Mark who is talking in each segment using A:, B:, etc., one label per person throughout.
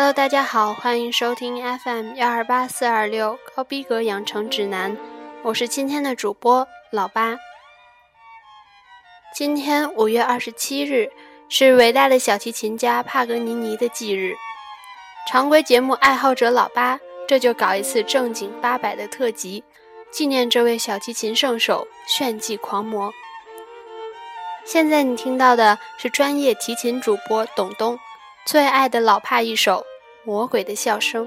A: Hello，大家好，欢迎收听 FM 幺二八四二六高逼格养成指南，我是今天的主播老八。今天五月二十七日是伟大的小提琴家帕格尼尼的忌日，常规节目爱好者老八这就搞一次正经八百的特辑，纪念这位小提琴圣手炫技狂魔。现在你听到的是专业提琴主播董东最爱的老帕一首《魔鬼的笑声》。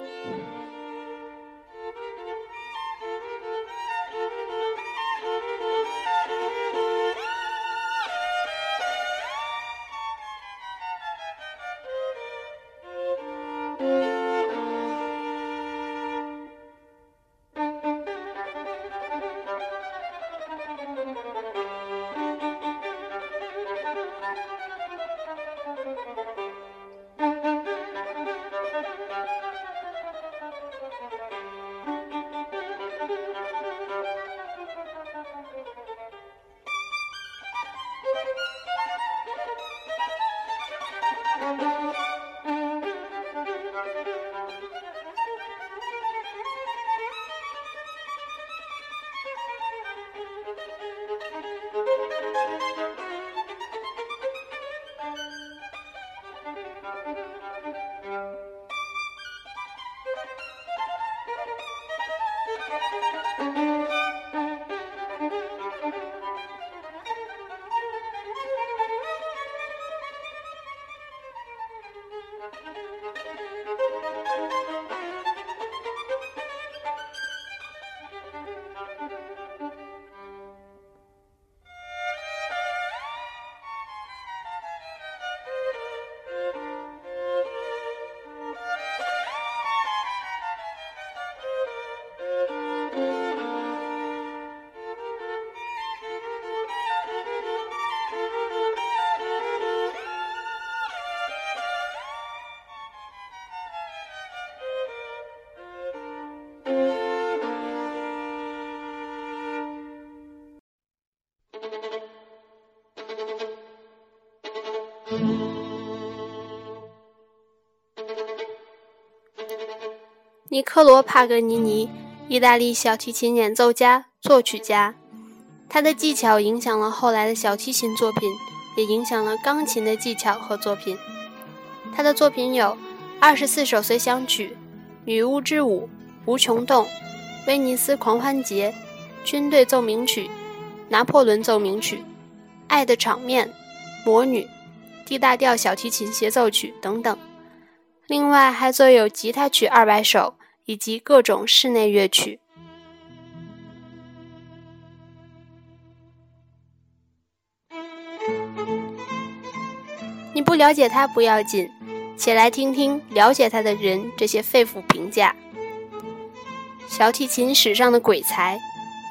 A: 尼科罗·帕格尼尼，意大利小提琴演奏家、作曲家。他的技巧影响了后来的小提琴作品，也影响了钢琴的技巧和作品。他的作品有《二十四首随想曲》《女巫之舞》《无穷动》《威尼斯狂欢节》《军队奏鸣曲》《拿破仑奏鸣曲》《爱的场面》《魔女》《D 大调小提琴协奏曲》等等。另外还作有吉他曲二百首。以及各种室内乐曲。你不了解他不要紧，且来听听了解他的人这些肺腑评价。小提琴史上的鬼才，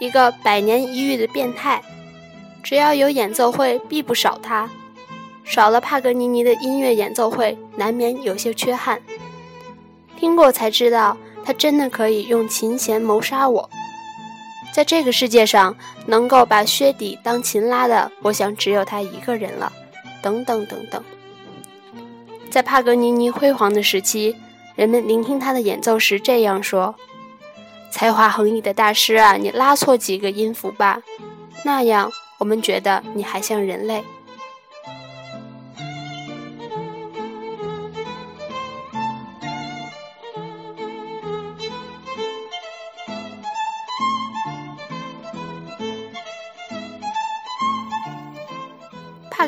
A: 一个百年一遇的变态，只要有演奏会必不少他。少了帕格尼尼的音乐演奏会，难免有些缺憾。听过才知道。他真的可以用琴弦谋杀我，在这个世界上，能够把靴底当琴拉的，我想只有他一个人了。等等等等，在帕格尼尼辉煌的时期，人们聆听他的演奏时这样说：“才华横溢的大师啊，你拉错几个音符吧，那样我们觉得你还像人类。”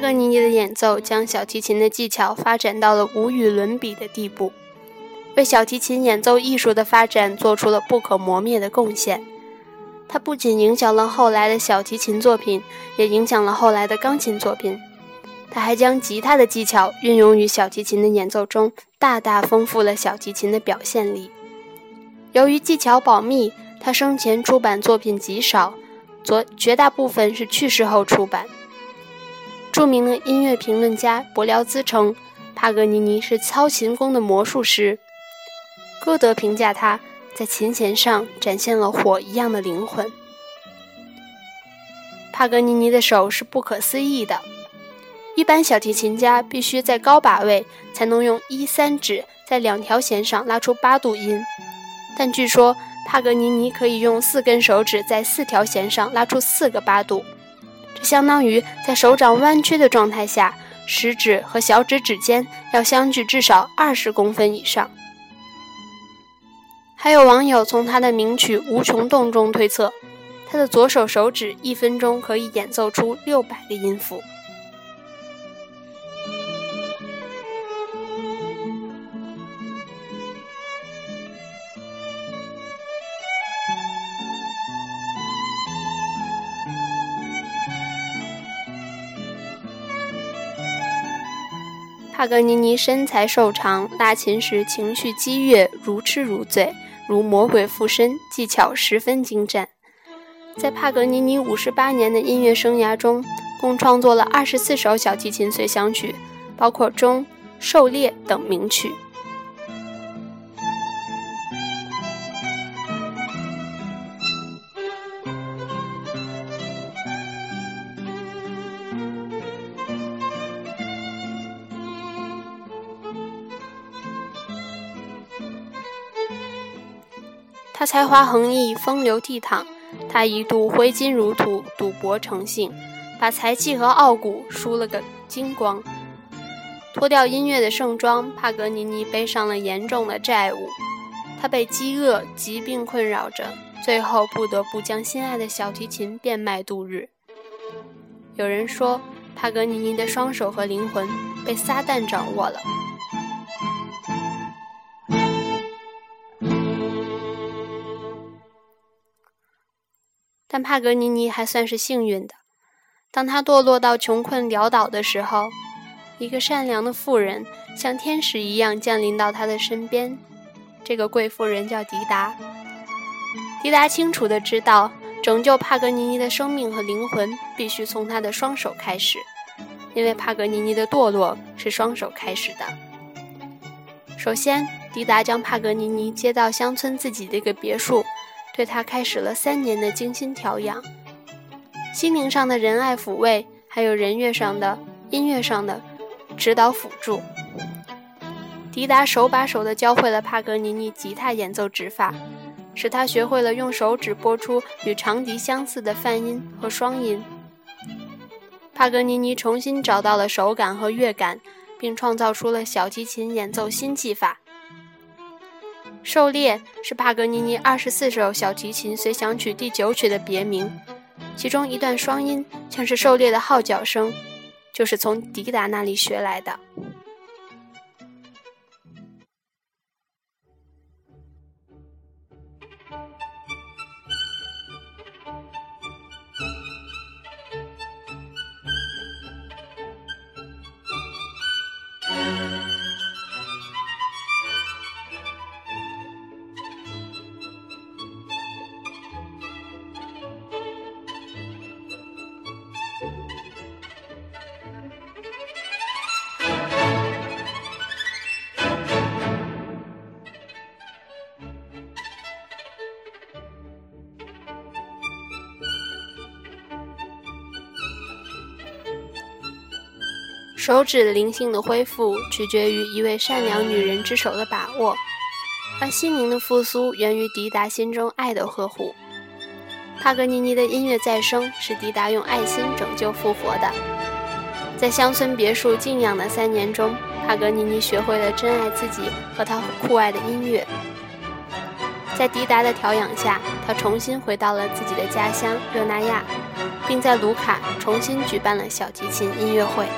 A: 格尼尼的演奏将小提琴的技巧发展到了无与伦比的地步，为小提琴演奏艺术的发展做出了不可磨灭的贡献。他不仅影响了后来的小提琴作品，也影响了后来的钢琴作品。他还将吉他的技巧运用于小提琴的演奏中，大大丰富了小提琴的表现力。由于技巧保密，他生前出版作品极少，绝绝大部分是去世后出版。著名的音乐评论家柏辽兹称，帕格尼尼是操琴功的魔术师。歌德评价他在琴弦上展现了火一样的灵魂。帕格尼尼的手是不可思议的，一般小提琴家必须在高把位才能用一三指在两条弦上拉出八度音，但据说帕格尼尼可以用四根手指在四条弦上拉出四个八度，这相当于在手掌弯曲的状态下，食指和小指指尖要相距至少二十公分以上。还有网友从他的名曲《无穷动》中推测，他的左手手指一分钟可以演奏出六百个音符。帕格尼尼身材瘦长，拉琴时情绪激越，如痴如醉，如魔鬼附身，技巧十分精湛。在帕格尼尼五十八年的音乐生涯中，共创作了二十四首小提琴随想曲，包括《钟》《狩猎》等名曲。他才华横溢，风流倜傥。他一度挥金如土，赌博成性，把才气和傲骨输了个精光。脱掉音乐的盛装，帕格尼尼背上了严重的债务。他被饥饿、疾病困扰着，最后不得不将心爱的小提琴变卖度日。有人说，帕格尼尼的双手和灵魂被撒旦掌握了。但帕格尼尼还算是幸运的。当他堕落到穷困潦倒的时候，一个善良的妇人像天使一样降临到他的身边。这个贵妇人叫迪达。迪达清楚地知道，拯救帕格尼尼的生命和灵魂必须从他的双手开始，因为帕格尼尼的堕落是双手开始的。首先，迪达将帕格尼尼接到乡村自己的一个别墅。对他开始了三年的精心调养，心灵上的仁爱抚慰，还有人乐上的、音乐上的指导辅助。迪达手把手地教会了帕格尼尼吉他演奏指法，使他学会了用手指拨出与长笛相似的泛音和双音。帕格尼尼重新找到了手感和乐感，并创造出了小提琴演奏新技法。狩猎是帕格尼尼二十四首小提琴随想曲第九曲的别名，其中一段双音像是狩猎的号角声，就是从迪达那里学来的。手指灵性的恢复取决于一位善良女人之手的把握，而心灵的复苏源于迪达心中爱的呵护。帕格尼尼的音乐再生是迪达用爱心拯救复活的。在乡村别墅静养的三年中，帕格尼尼学会了珍爱自己和他酷爱的音乐。在迪达的调养下，他重新回到了自己的家乡热那亚，并在卢卡重新举办了小提琴音乐会。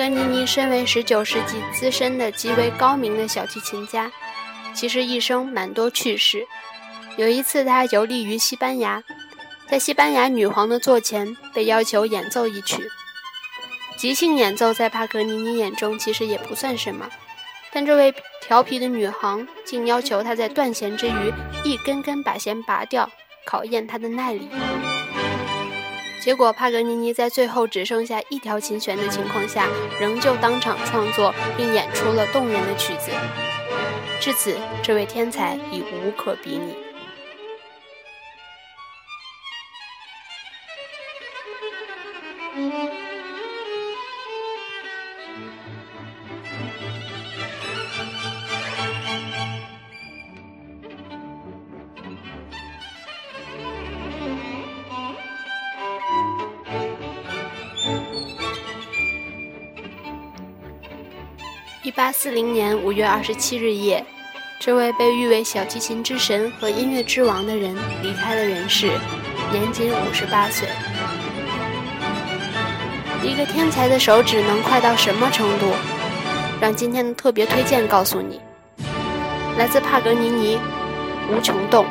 A: 格尼尼身为19世纪资深的极为高明的小提琴家，其实一生蛮多趣事。有一次，他游历于西班牙，在西班牙女皇的座前被要求演奏一曲。即兴演奏在帕格尼尼眼中其实也不算什么，但这位调皮的女皇竟要求他在断弦之余一根根把弦拔掉，考验他的耐力。结果，帕格尼尼在最后只剩下一条琴弦的情况下，仍旧当场创作并演出了动人的曲子。至此，这位天才已无可比拟。八四零年五月二十七日夜，这位被誉为小提琴之神和音乐之王的人离开了人世，年仅五十八岁。一个天才的手指能快到什么程度？让今天的特别推荐告诉你，来自帕格尼尼，《无穷动》。